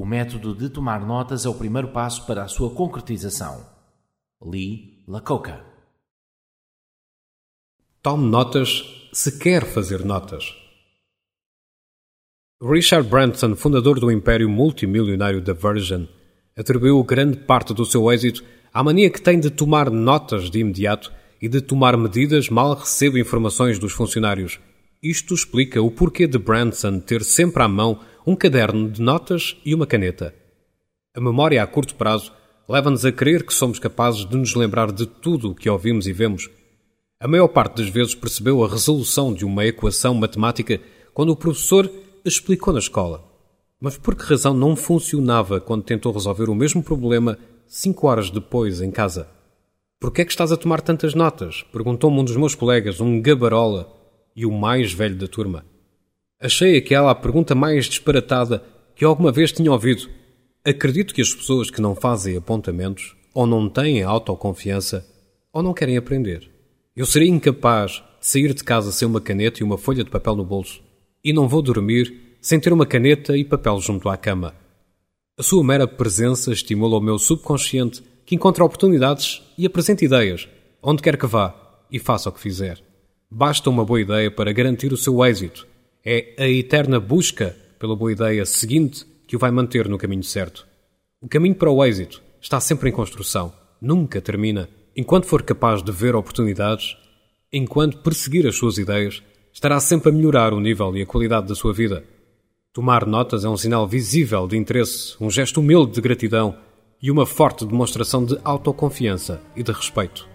O método de tomar notas é o primeiro passo para a sua concretização. Lee Lacoca. Tome notas se quer fazer notas. Richard Branson, fundador do império multimilionário da Virgin, atribuiu grande parte do seu êxito à mania que tem de tomar notas de imediato e de tomar medidas mal recebe informações dos funcionários. Isto explica o porquê de Branson ter sempre à mão um caderno de notas e uma caneta. A memória a curto prazo leva-nos a crer que somos capazes de nos lembrar de tudo o que ouvimos e vemos. A maior parte das vezes percebeu a resolução de uma equação matemática quando o professor explicou na escola. Mas por que razão não funcionava quando tentou resolver o mesmo problema cinco horas depois em casa? Por que é que estás a tomar tantas notas? Perguntou-me um dos meus colegas, um gabarola e o mais velho da turma. Achei aquela a pergunta mais disparatada que alguma vez tinha ouvido. Acredito que as pessoas que não fazem apontamentos ou não têm autoconfiança ou não querem aprender. Eu seria incapaz de sair de casa sem uma caneta e uma folha de papel no bolso. E não vou dormir sem ter uma caneta e papel junto à cama. A sua mera presença estimula o meu subconsciente que encontra oportunidades e apresenta ideias, onde quer que vá e faça o que fizer. Basta uma boa ideia para garantir o seu êxito é a eterna busca pela boa ideia seguinte que o vai manter no caminho certo. O caminho para o êxito está sempre em construção, nunca termina. Enquanto for capaz de ver oportunidades, enquanto perseguir as suas ideias, estará sempre a melhorar o nível e a qualidade da sua vida. Tomar notas é um sinal visível de interesse, um gesto humilde de gratidão e uma forte demonstração de autoconfiança e de respeito.